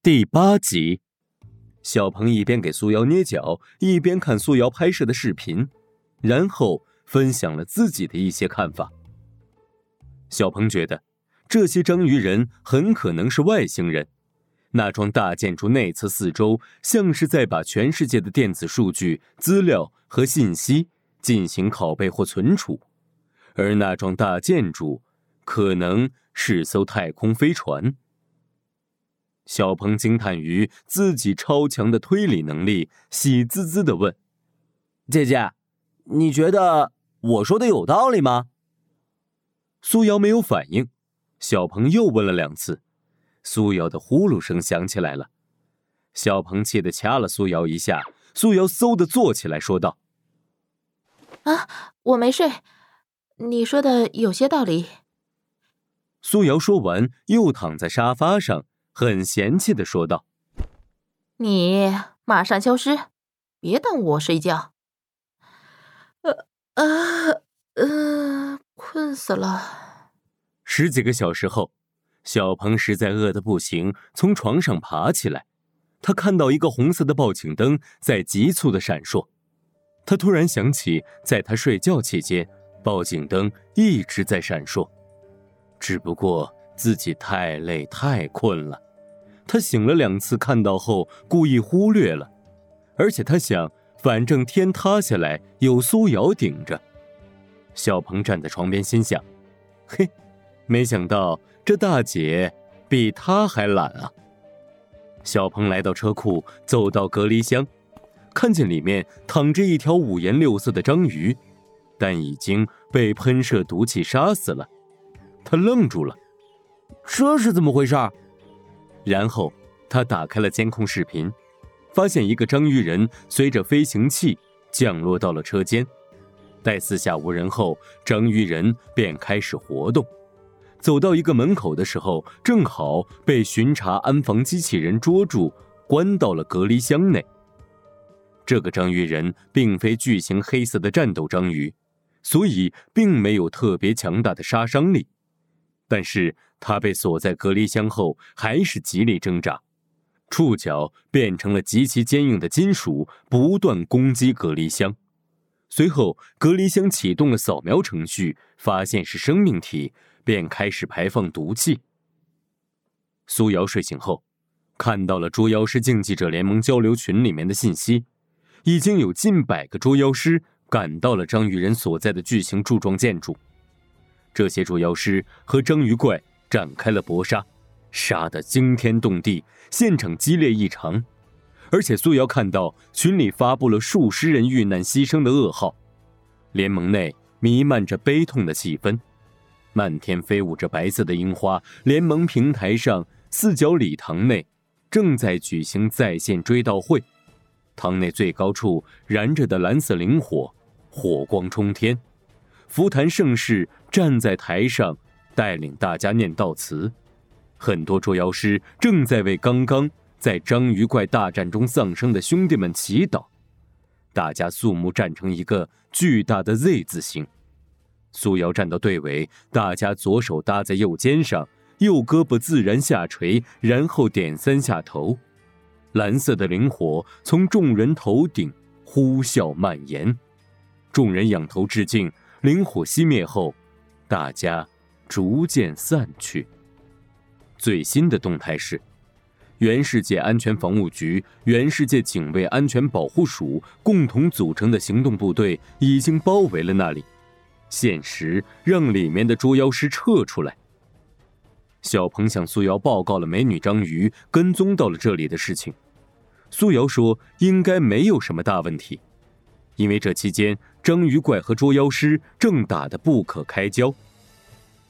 第八集，小鹏一边给苏瑶捏脚，一边看苏瑶拍摄的视频，然后分享了自己的一些看法。小鹏觉得，这些章鱼人很可能是外星人。那幢大建筑内侧四周，像是在把全世界的电子数据、资料和信息进行拷贝或存储，而那幢大建筑可能是艘太空飞船。小鹏惊叹于自己超强的推理能力，喜滋滋的问：“姐姐，你觉得我说的有道理吗？”苏瑶没有反应，小鹏又问了两次，苏瑶的呼噜声响起来了。小鹏气得掐了苏瑶一下，苏瑶嗖的坐起来说道：“啊，我没睡，你说的有些道理。”苏瑶说完，又躺在沙发上。很嫌弃的说道：“你马上消失，别耽误我睡觉。”呃呃呃，困死了。十几个小时后，小鹏实在饿得不行，从床上爬起来。他看到一个红色的报警灯在急促的闪烁。他突然想起，在他睡觉期间，报警灯一直在闪烁，只不过自己太累太困了。他醒了两次，看到后故意忽略了，而且他想，反正天塌下来有苏瑶顶着。小鹏站在床边，心想：“嘿，没想到这大姐比他还懒啊。”小鹏来到车库，走到隔离箱，看见里面躺着一条五颜六色的章鱼，但已经被喷射毒气杀死了。他愣住了，这是怎么回事？然后他打开了监控视频，发现一个章鱼人随着飞行器降落到了车间。待四下无人后，章鱼人便开始活动。走到一个门口的时候，正好被巡查安防机器人捉住，关到了隔离箱内。这个章鱼人并非巨型黑色的战斗章鱼，所以并没有特别强大的杀伤力。但是他被锁在隔离箱后，还是极力挣扎，触角变成了极其坚硬的金属，不断攻击隔离箱。随后，隔离箱启动了扫描程序，发现是生命体，便开始排放毒气。苏瑶睡醒后，看到了捉妖师竞技者联盟交流群里面的信息，已经有近百个捉妖师赶到了章鱼人所在的巨型柱状建筑。这些捉妖师和章鱼怪展开了搏杀，杀得惊天动地，现场激烈异常。而且苏瑶看到群里发布了数十人遇难牺牲的噩耗，联盟内弥漫着悲痛的气氛，漫天飞舞着白色的樱花。联盟平台上四角礼堂内正在举行在线追悼会，堂内最高处燃着的蓝色灵火，火光冲天。福坛盛世站在台上，带领大家念悼词。很多捉妖师正在为刚刚在章鱼怪大战中丧生的兄弟们祈祷。大家肃穆站成一个巨大的 Z 字形。苏瑶站到队尾，大家左手搭在右肩上，右胳膊自然下垂，然后点三下头。蓝色的灵火从众人头顶呼啸蔓延，众人仰头致敬。灵火熄灭后，大家逐渐散去。最新的动态是，原世界安全防务局、原世界警卫安全保护署共同组成的行动部队已经包围了那里，限时让里面的捉妖师撤出来。小鹏向苏瑶报告了美女章鱼跟踪到了这里的事情，苏瑶说应该没有什么大问题。因为这期间，章鱼怪和捉妖师正打得不可开交，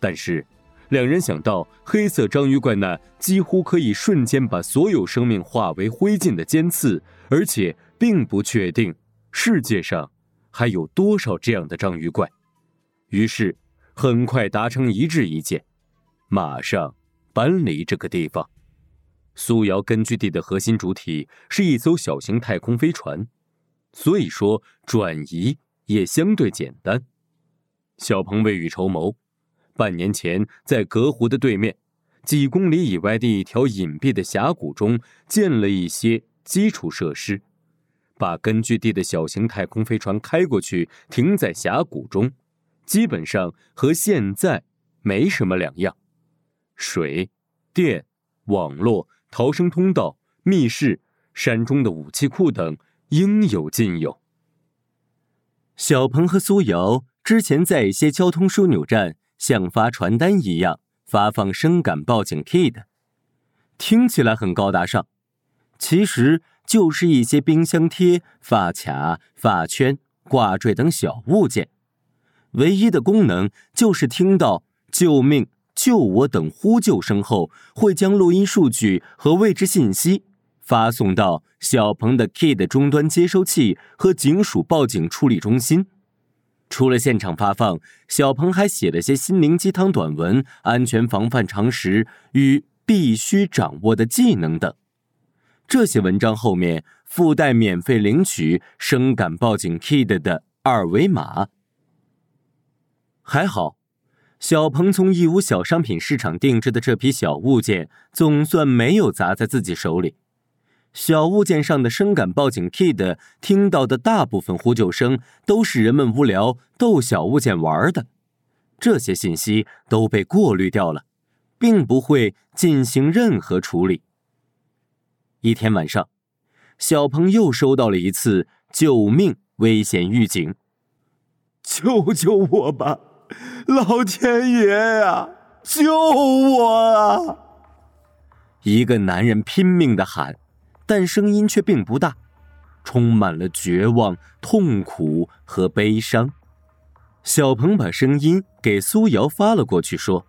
但是两人想到黑色章鱼怪那几乎可以瞬间把所有生命化为灰烬的尖刺，而且并不确定世界上还有多少这样的章鱼怪，于是很快达成一致意见，马上搬离这个地方。苏瑶根据地的核心主体是一艘小型太空飞船。所以说，转移也相对简单。小鹏未雨绸缪，半年前在隔湖的对面，几公里以外的一条隐蔽的峡谷中建了一些基础设施，把根据地的小型太空飞船开过去，停在峡谷中，基本上和现在没什么两样。水、电、网络、逃生通道、密室、山中的武器库等应有尽有。小鹏和苏瑶之前在一些交通枢纽站，像发传单一样。发放声感报警 kit，听起来很高大上，其实就是一些冰箱贴、发卡、发圈、挂坠等小物件。唯一的功能就是听到“救命”“救我”等呼救声后，会将录音数据和位置信息发送到小鹏的 kit 终端接收器和警署报警处理中心。除了现场发放，小鹏还写了些心灵鸡汤短文、安全防范常识与必须掌握的技能等。这些文章后面附带免费领取声感报警 kid 的二维码。还好，小鹏从义乌小商品市场定制的这批小物件，总算没有砸在自己手里。小物件上的声感报警 kid 听到的大部分呼救声都是人们无聊逗小物件玩的，这些信息都被过滤掉了，并不会进行任何处理。一天晚上，小鹏又收到了一次救命危险预警：“救救我吧，老天爷呀，救我啊！”一个男人拼命的喊。但声音却并不大，充满了绝望、痛苦和悲伤。小鹏把声音给苏瑶发了过去，说：“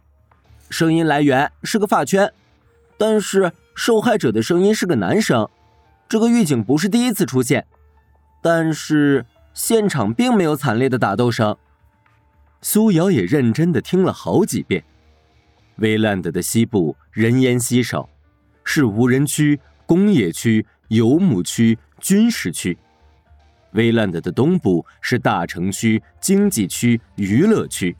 声音来源是个发圈，但是受害者的声音是个男生。这个预警不是第一次出现，但是现场并没有惨烈的打斗声。”苏瑶也认真的听了好几遍。威兰德的西部人烟稀少，是无人区。工业区、游牧区、军事区，威兰德的东部是大城区、经济区、娱乐区；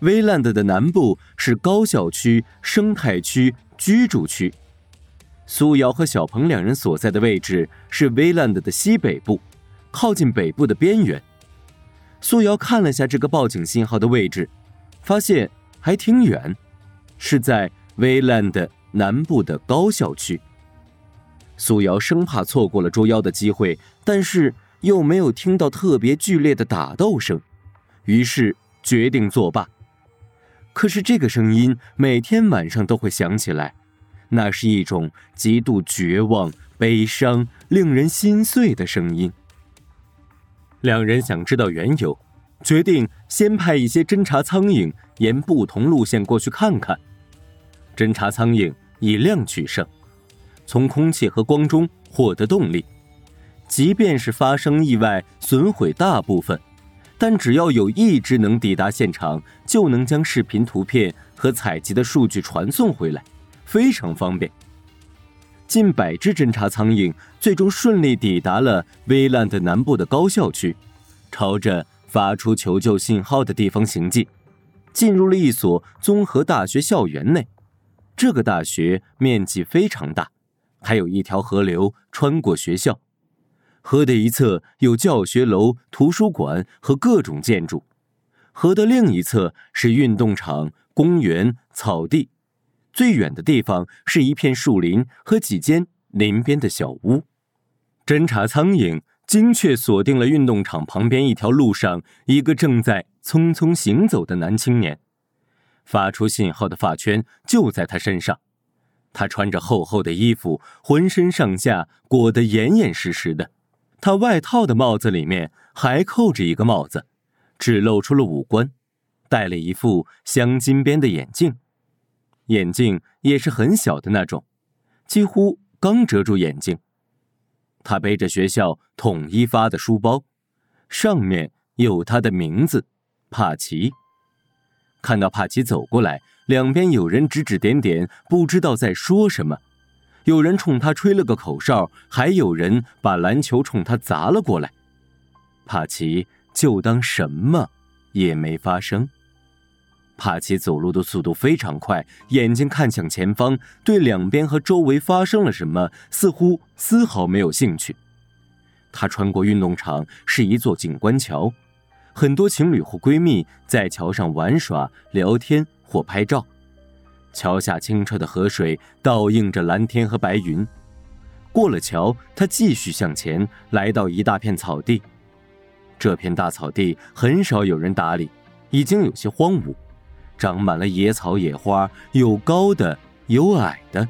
威兰德的南部是高校区、生态区、居住区。苏瑶和小鹏两人所在的位置是威兰德的西北部，靠近北部的边缘。苏瑶看了下这个报警信号的位置，发现还挺远，是在威兰德南部的高校区。苏瑶生怕错过了捉妖的机会，但是又没有听到特别剧烈的打斗声，于是决定作罢。可是这个声音每天晚上都会响起来，那是一种极度绝望、悲伤、令人心碎的声音。两人想知道缘由，决定先派一些侦察苍蝇沿不同路线过去看看。侦察苍蝇以量取胜。从空气和光中获得动力，即便是发生意外损毁大部分，但只要有一只能抵达现场，就能将视频、图片和采集的数据传送回来，非常方便。近百只侦察苍蝇最终顺利抵达了威兰的南部的高校区，朝着发出求救信号的地方行进，进入了一所综合大学校园内。这个大学面积非常大。还有一条河流穿过学校，河的一侧有教学楼、图书馆和各种建筑，河的另一侧是运动场、公园、草地，最远的地方是一片树林和几间林边的小屋。侦察苍蝇精确锁定了运动场旁边一条路上一个正在匆匆行走的男青年，发出信号的发圈就在他身上。他穿着厚厚的衣服，浑身上下裹得严严实实的。他外套的帽子里面还扣着一个帽子，只露出了五官，戴了一副镶金边的眼镜，眼镜也是很小的那种，几乎刚遮住眼睛。他背着学校统一发的书包，上面有他的名字，帕奇。看到帕奇走过来。两边有人指指点点，不知道在说什么。有人冲他吹了个口哨，还有人把篮球冲他砸了过来。帕奇就当什么也没发生。帕奇走路的速度非常快，眼睛看向前方，对两边和周围发生了什么似乎丝毫没有兴趣。他穿过运动场，是一座景观桥，很多情侣或闺蜜在桥上玩耍、聊天或拍照。桥下清澈的河水倒映着蓝天和白云。过了桥，他继续向前，来到一大片草地。这片大草地很少有人打理，已经有些荒芜。长满了野草野花，有高的，有矮的。